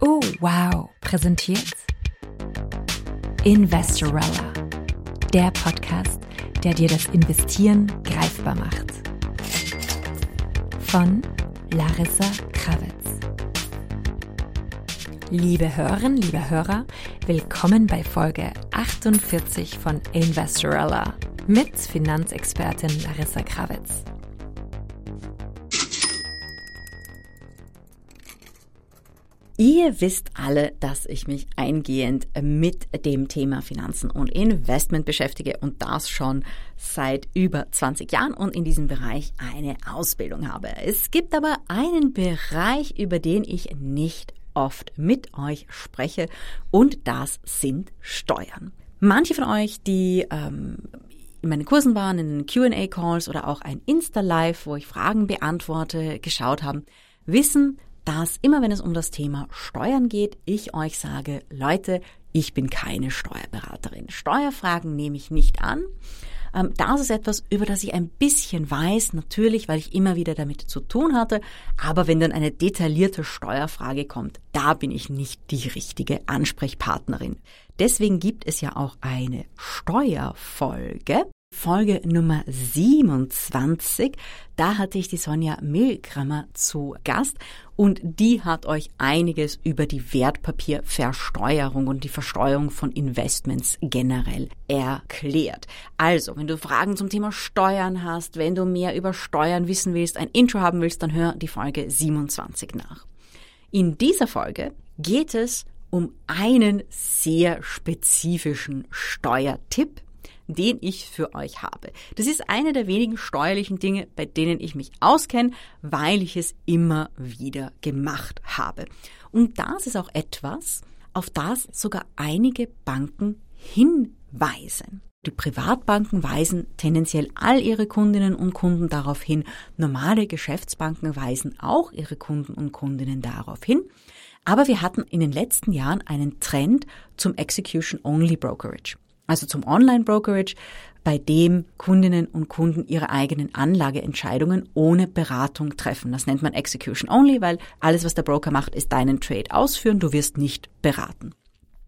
Oh, wow, präsentiert Investorella, der Podcast, der dir das Investieren greifbar macht. Von Larissa Krawitz. Liebe Hörerinnen, liebe Hörer, willkommen bei Folge 48 von Investorella mit Finanzexpertin Larissa Krawitz. Ihr wisst alle, dass ich mich eingehend mit dem Thema Finanzen und Investment beschäftige und das schon seit über 20 Jahren und in diesem Bereich eine Ausbildung habe. Es gibt aber einen Bereich, über den ich nicht oft mit euch spreche und das sind Steuern. Manche von euch, die ähm, in meinen Kursen waren, in den QA-Calls oder auch ein Insta-Live, wo ich Fragen beantworte, geschaut haben, wissen, dass immer wenn es um das Thema Steuern geht, ich euch sage, Leute, ich bin keine Steuerberaterin. Steuerfragen nehme ich nicht an. Ähm, das ist etwas, über das ich ein bisschen weiß, natürlich, weil ich immer wieder damit zu tun hatte. Aber wenn dann eine detaillierte Steuerfrage kommt, da bin ich nicht die richtige Ansprechpartnerin. Deswegen gibt es ja auch eine Steuerfolge. Folge Nummer 27. Da hatte ich die Sonja Milgrammer zu Gast und die hat euch einiges über die Wertpapierversteuerung und die Versteuerung von Investments generell erklärt. Also, wenn du Fragen zum Thema Steuern hast, wenn du mehr über Steuern wissen willst, ein Intro haben willst, dann hör die Folge 27 nach. In dieser Folge geht es um einen sehr spezifischen Steuertipp, den ich für euch habe. Das ist eine der wenigen steuerlichen Dinge, bei denen ich mich auskenne, weil ich es immer wieder gemacht habe. Und das ist auch etwas, auf das sogar einige Banken hinweisen. Die Privatbanken weisen tendenziell all ihre Kundinnen und Kunden darauf hin. Normale Geschäftsbanken weisen auch ihre Kunden und Kundinnen darauf hin. Aber wir hatten in den letzten Jahren einen Trend zum Execution-Only Brokerage also zum Online-Brokerage, bei dem Kundinnen und Kunden ihre eigenen Anlageentscheidungen ohne Beratung treffen. Das nennt man Execution Only, weil alles, was der Broker macht, ist deinen Trade ausführen, du wirst nicht beraten.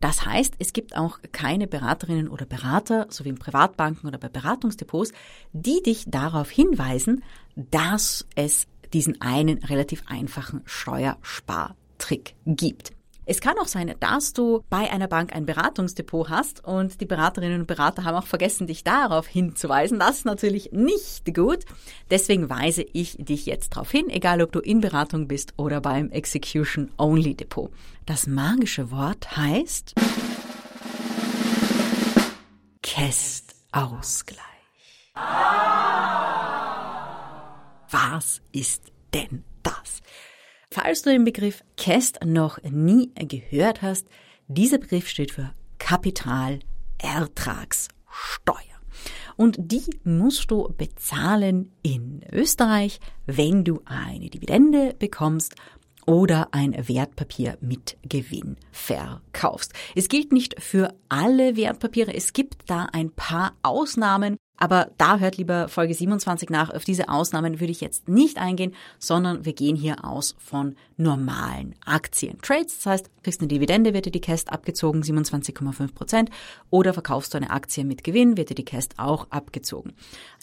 Das heißt, es gibt auch keine Beraterinnen oder Berater, so wie in Privatbanken oder bei Beratungsdepots, die dich darauf hinweisen, dass es diesen einen relativ einfachen Steuerspartrick gibt. Es kann auch sein, dass du bei einer Bank ein Beratungsdepot hast und die Beraterinnen und Berater haben auch vergessen, dich darauf hinzuweisen. Das ist natürlich nicht gut. Deswegen weise ich dich jetzt darauf hin, egal ob du in Beratung bist oder beim Execution Only Depot. Das magische Wort heißt Kästausgleich. Was ist denn das? Falls du den Begriff CAST noch nie gehört hast, dieser Begriff steht für Kapitalertragssteuer. Und die musst du bezahlen in Österreich, wenn du eine Dividende bekommst oder ein Wertpapier mit Gewinn verkaufst. Es gilt nicht für alle Wertpapiere, es gibt da ein paar Ausnahmen. Aber da hört lieber Folge 27 nach. Auf diese Ausnahmen würde ich jetzt nicht eingehen, sondern wir gehen hier aus von normalen Aktientrades. Das heißt, kriegst eine Dividende, wird dir die Cast abgezogen, 27,5 Prozent. Oder verkaufst du eine Aktie mit Gewinn, wird dir die Cast auch abgezogen.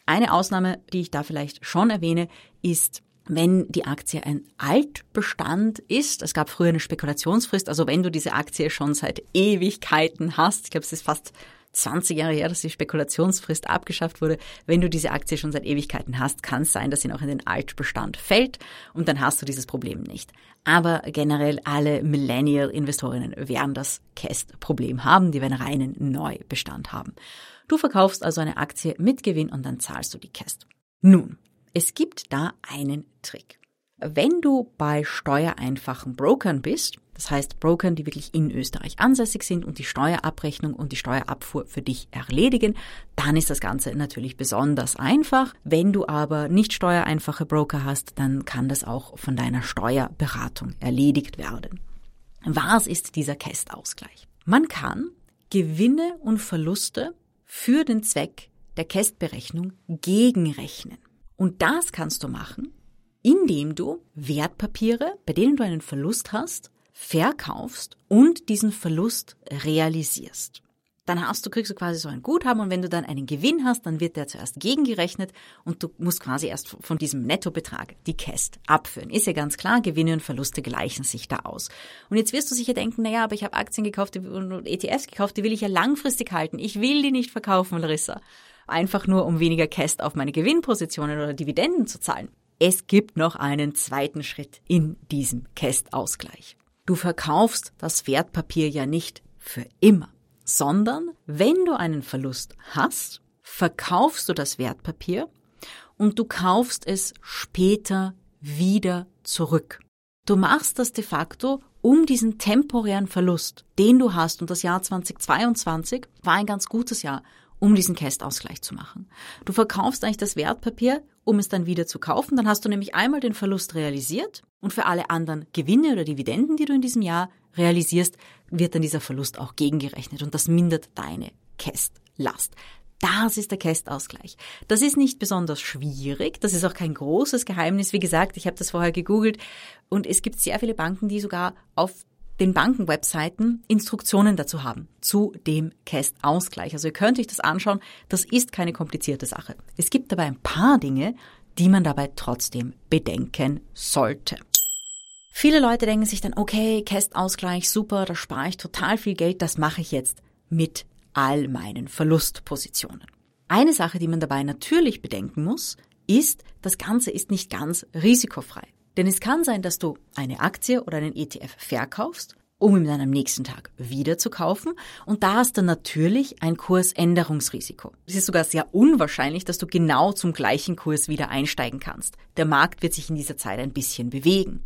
Eine Ausnahme, die ich da vielleicht schon erwähne, ist wenn die Aktie ein Altbestand ist, es gab früher eine Spekulationsfrist, also wenn du diese Aktie schon seit Ewigkeiten hast, ich glaube, es ist fast 20 Jahre her, dass die Spekulationsfrist abgeschafft wurde. Wenn du diese Aktie schon seit Ewigkeiten hast, kann es sein, dass sie noch in den Altbestand fällt und dann hast du dieses Problem nicht. Aber generell alle Millennial-Investorinnen werden das CAST-Problem haben, die werden reinen Neubestand haben. Du verkaufst also eine Aktie mit Gewinn und dann zahlst du die CAST. Nun, es gibt da einen Trick. Wenn du bei steuereinfachen Brokern bist, das heißt Brokern, die wirklich in Österreich ansässig sind und die Steuerabrechnung und die Steuerabfuhr für dich erledigen, dann ist das Ganze natürlich besonders einfach. Wenn du aber nicht steuereinfache Broker hast, dann kann das auch von deiner Steuerberatung erledigt werden. Was ist dieser Kästausgleich? Man kann Gewinne und Verluste für den Zweck der Kästberechnung gegenrechnen. Und das kannst du machen, indem du Wertpapiere, bei denen du einen Verlust hast, verkaufst und diesen Verlust realisierst dann hast du, kriegst du quasi so ein Guthaben und wenn du dann einen Gewinn hast, dann wird der zuerst gegengerechnet und du musst quasi erst von diesem Nettobetrag die Käst abführen. Ist ja ganz klar, Gewinne und Verluste gleichen sich da aus. Und jetzt wirst du sicher denken, naja, aber ich habe Aktien gekauft und ETFs gekauft, die will ich ja langfristig halten. Ich will die nicht verkaufen, Larissa. Einfach nur, um weniger Käst auf meine Gewinnpositionen oder Dividenden zu zahlen. Es gibt noch einen zweiten Schritt in diesem Kästausgleich. Du verkaufst das Wertpapier ja nicht für immer sondern wenn du einen Verlust hast, verkaufst du das Wertpapier und du kaufst es später wieder zurück. Du machst das de facto, um diesen temporären Verlust, den du hast, und das Jahr 2022 war ein ganz gutes Jahr, um diesen Cash-Ausgleich zu machen. Du verkaufst eigentlich das Wertpapier, um es dann wieder zu kaufen. Dann hast du nämlich einmal den Verlust realisiert und für alle anderen Gewinne oder Dividenden, die du in diesem Jahr realisierst, wird dann dieser Verlust auch gegengerechnet und das mindert deine Kästlast. Das ist der Kästausgleich. Das ist nicht besonders schwierig, das ist auch kein großes Geheimnis. Wie gesagt, ich habe das vorher gegoogelt und es gibt sehr viele Banken, die sogar auf den Bankenwebseiten Instruktionen dazu haben, zu dem Kästausgleich. Also ihr könnt euch das anschauen, das ist keine komplizierte Sache. Es gibt aber ein paar Dinge, die man dabei trotzdem bedenken sollte. Viele Leute denken sich dann, okay, Kästausgleich, super, da spare ich total viel Geld, das mache ich jetzt mit all meinen Verlustpositionen. Eine Sache, die man dabei natürlich bedenken muss, ist, das Ganze ist nicht ganz risikofrei. Denn es kann sein, dass du eine Aktie oder einen ETF verkaufst um ihn dann am nächsten Tag wieder zu kaufen. Und da hast du natürlich ein Kursänderungsrisiko. Es ist sogar sehr unwahrscheinlich, dass du genau zum gleichen Kurs wieder einsteigen kannst. Der Markt wird sich in dieser Zeit ein bisschen bewegen.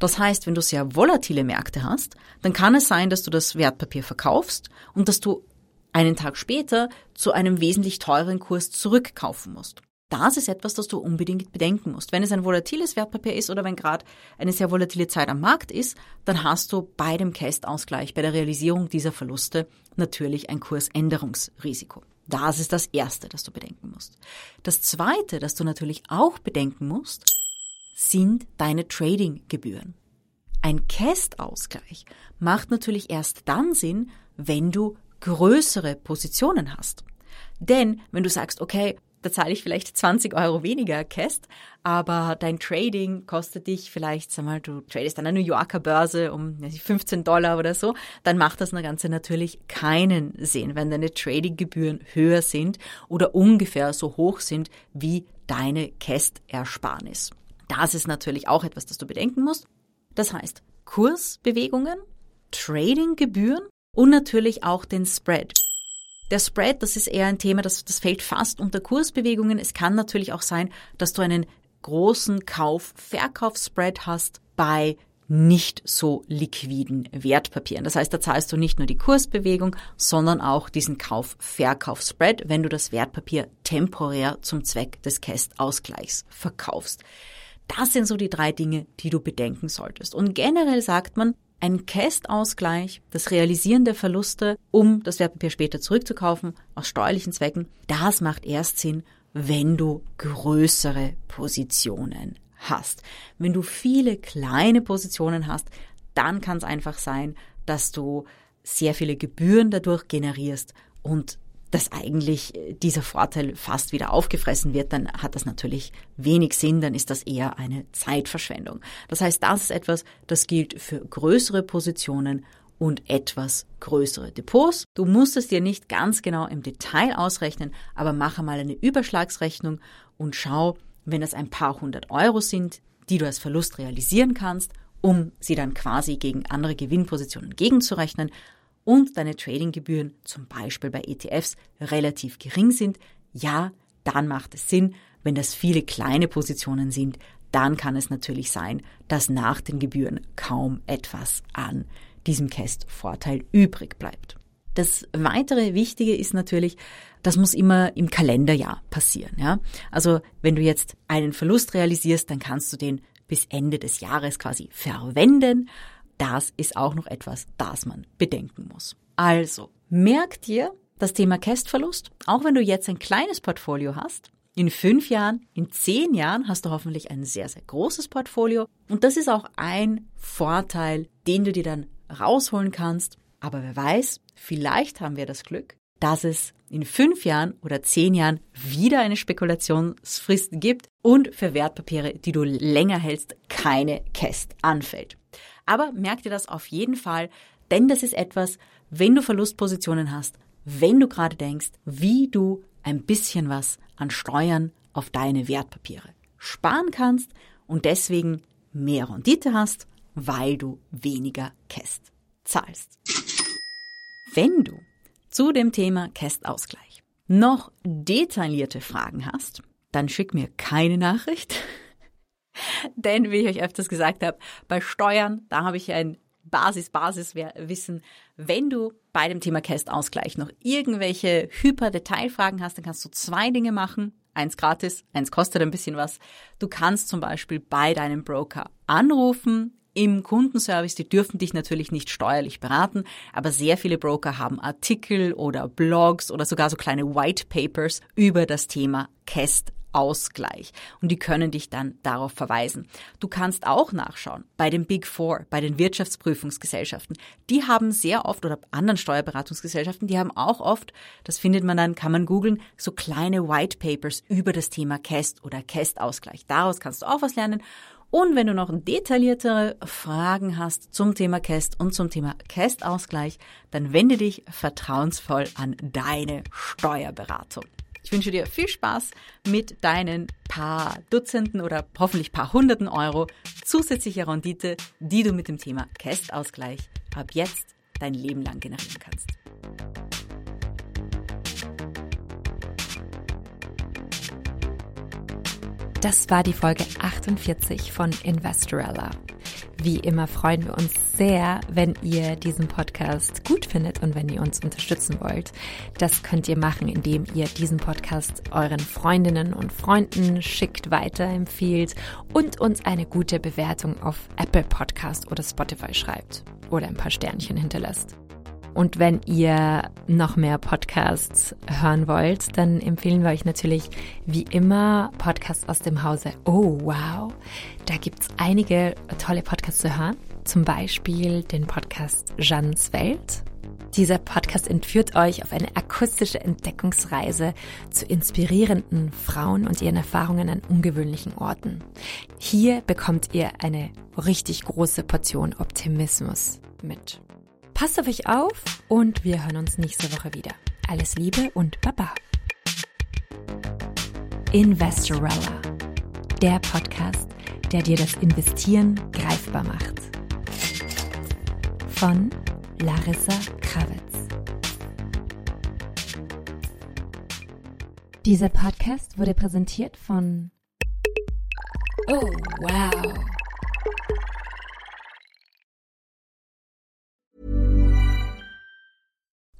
Das heißt, wenn du sehr volatile Märkte hast, dann kann es sein, dass du das Wertpapier verkaufst und dass du einen Tag später zu einem wesentlich teureren Kurs zurückkaufen musst. Das ist etwas, das du unbedingt bedenken musst. Wenn es ein volatiles Wertpapier ist oder wenn gerade eine sehr volatile Zeit am Markt ist, dann hast du bei dem Cash-Ausgleich, bei der Realisierung dieser Verluste natürlich ein Kursänderungsrisiko. Das ist das Erste, das du bedenken musst. Das Zweite, das du natürlich auch bedenken musst, sind deine Trading-Gebühren. Ein Cash-Ausgleich macht natürlich erst dann Sinn, wenn du größere Positionen hast. Denn wenn du sagst, okay, da zahle ich vielleicht 20 Euro weniger Cast, aber dein Trading kostet dich vielleicht, sag mal, du tradest an einer New Yorker Börse um 15 Dollar oder so, dann macht das Ganze natürlich keinen Sinn, wenn deine Tradinggebühren höher sind oder ungefähr so hoch sind wie deine Cast-Ersparnis. Das ist natürlich auch etwas, das du bedenken musst. Das heißt, Kursbewegungen, Tradinggebühren und natürlich auch den Spread. Der Spread, das ist eher ein Thema, das, das fällt fast unter Kursbewegungen. Es kann natürlich auch sein, dass du einen großen Kauf-Verkauf-Spread hast bei nicht so liquiden Wertpapieren. Das heißt, da zahlst du nicht nur die Kursbewegung, sondern auch diesen Kauf-Verkauf-Spread, wenn du das Wertpapier temporär zum Zweck des Cash-Ausgleichs verkaufst. Das sind so die drei Dinge, die du bedenken solltest. Und generell sagt man, ein Cash-Ausgleich, das Realisieren der Verluste, um das Wertpapier später zurückzukaufen, aus steuerlichen Zwecken, das macht erst Sinn, wenn du größere Positionen hast. Wenn du viele kleine Positionen hast, dann kann es einfach sein, dass du sehr viele Gebühren dadurch generierst und dass eigentlich äh, dieser Vorteil fast wieder aufgefressen wird, dann hat das natürlich wenig Sinn, dann ist das eher eine Zeitverschwendung. Das heißt, das ist etwas, das gilt für größere Positionen und etwas größere Depots. Du musst es dir nicht ganz genau im Detail ausrechnen, aber mache mal eine Überschlagsrechnung und schau, wenn es ein paar hundert Euro sind, die du als Verlust realisieren kannst, um sie dann quasi gegen andere Gewinnpositionen gegenzurechnen, und deine Tradinggebühren zum Beispiel bei ETFs relativ gering sind, ja, dann macht es Sinn. Wenn das viele kleine Positionen sind, dann kann es natürlich sein, dass nach den Gebühren kaum etwas an diesem Cast-Vorteil übrig bleibt. Das weitere Wichtige ist natürlich, das muss immer im Kalenderjahr passieren. Ja? Also wenn du jetzt einen Verlust realisierst, dann kannst du den bis Ende des Jahres quasi verwenden das ist auch noch etwas, das man bedenken muss. Also, merk dir das Thema Kästverlust, auch wenn du jetzt ein kleines Portfolio hast, In fünf Jahren, in zehn Jahren hast du hoffentlich ein sehr, sehr großes Portfolio. Und das ist auch ein Vorteil, den du dir dann rausholen kannst. Aber wer weiß, vielleicht haben wir das Glück, dass es in fünf Jahren oder zehn Jahren wieder eine Spekulationsfrist gibt und für Wertpapiere, die du länger hältst, keine Käst anfällt. Aber merk dir das auf jeden Fall, denn das ist etwas, wenn du Verlustpositionen hast, wenn du gerade denkst, wie du ein bisschen was an Steuern auf deine Wertpapiere sparen kannst und deswegen mehr Rendite hast, weil du weniger Käst zahlst. Wenn du zu dem Thema Kästausgleich noch detaillierte Fragen hast, dann schick mir keine Nachricht. Denn, wie ich euch öfters gesagt habe, bei Steuern, da habe ich ein Basis, Basiswissen. Wenn du bei dem Thema Kästausgleich noch irgendwelche Hyper-Detailfragen hast, dann kannst du zwei Dinge machen. Eins gratis, eins kostet ein bisschen was. Du kannst zum Beispiel bei deinem Broker anrufen, im Kundenservice, die dürfen dich natürlich nicht steuerlich beraten, aber sehr viele Broker haben Artikel oder Blogs oder sogar so kleine White Papers über das Thema Cast Ausgleich. Und die können dich dann darauf verweisen. Du kannst auch nachschauen bei den Big Four, bei den Wirtschaftsprüfungsgesellschaften. Die haben sehr oft oder anderen Steuerberatungsgesellschaften, die haben auch oft, das findet man dann, kann man googeln, so kleine White Papers über das Thema Cast oder Cast-Ausgleich. Daraus kannst du auch was lernen. Und wenn du noch detailliertere Fragen hast zum Thema Cast und zum Thema Cast-Ausgleich, dann wende dich vertrauensvoll an deine Steuerberatung. Ich wünsche dir viel Spaß mit deinen paar Dutzenden oder hoffentlich paar Hunderten Euro zusätzlicher Rendite, die du mit dem Thema Cast-Ausgleich ab jetzt dein Leben lang generieren kannst. Das war die Folge 48 von Investorella. Wie immer freuen wir uns sehr, wenn ihr diesen Podcast gut findet und wenn ihr uns unterstützen wollt. Das könnt ihr machen, indem ihr diesen Podcast euren Freundinnen und Freunden schickt, weiterempfiehlt und uns eine gute Bewertung auf Apple Podcast oder Spotify schreibt oder ein paar Sternchen hinterlässt. Und wenn ihr noch mehr Podcasts hören wollt, dann empfehlen wir euch natürlich wie immer Podcasts aus dem Hause. Oh, wow. Da gibt's einige tolle Podcasts zu hören. Zum Beispiel den Podcast Jeannes Welt. Dieser Podcast entführt euch auf eine akustische Entdeckungsreise zu inspirierenden Frauen und ihren Erfahrungen an ungewöhnlichen Orten. Hier bekommt ihr eine richtig große Portion Optimismus mit. Passt auf euch auf und wir hören uns nächste Woche wieder. Alles Liebe und Baba. Investorella, der Podcast, der dir das Investieren greifbar macht. Von Larissa Krawitz. Dieser Podcast wurde präsentiert von Oh, wow.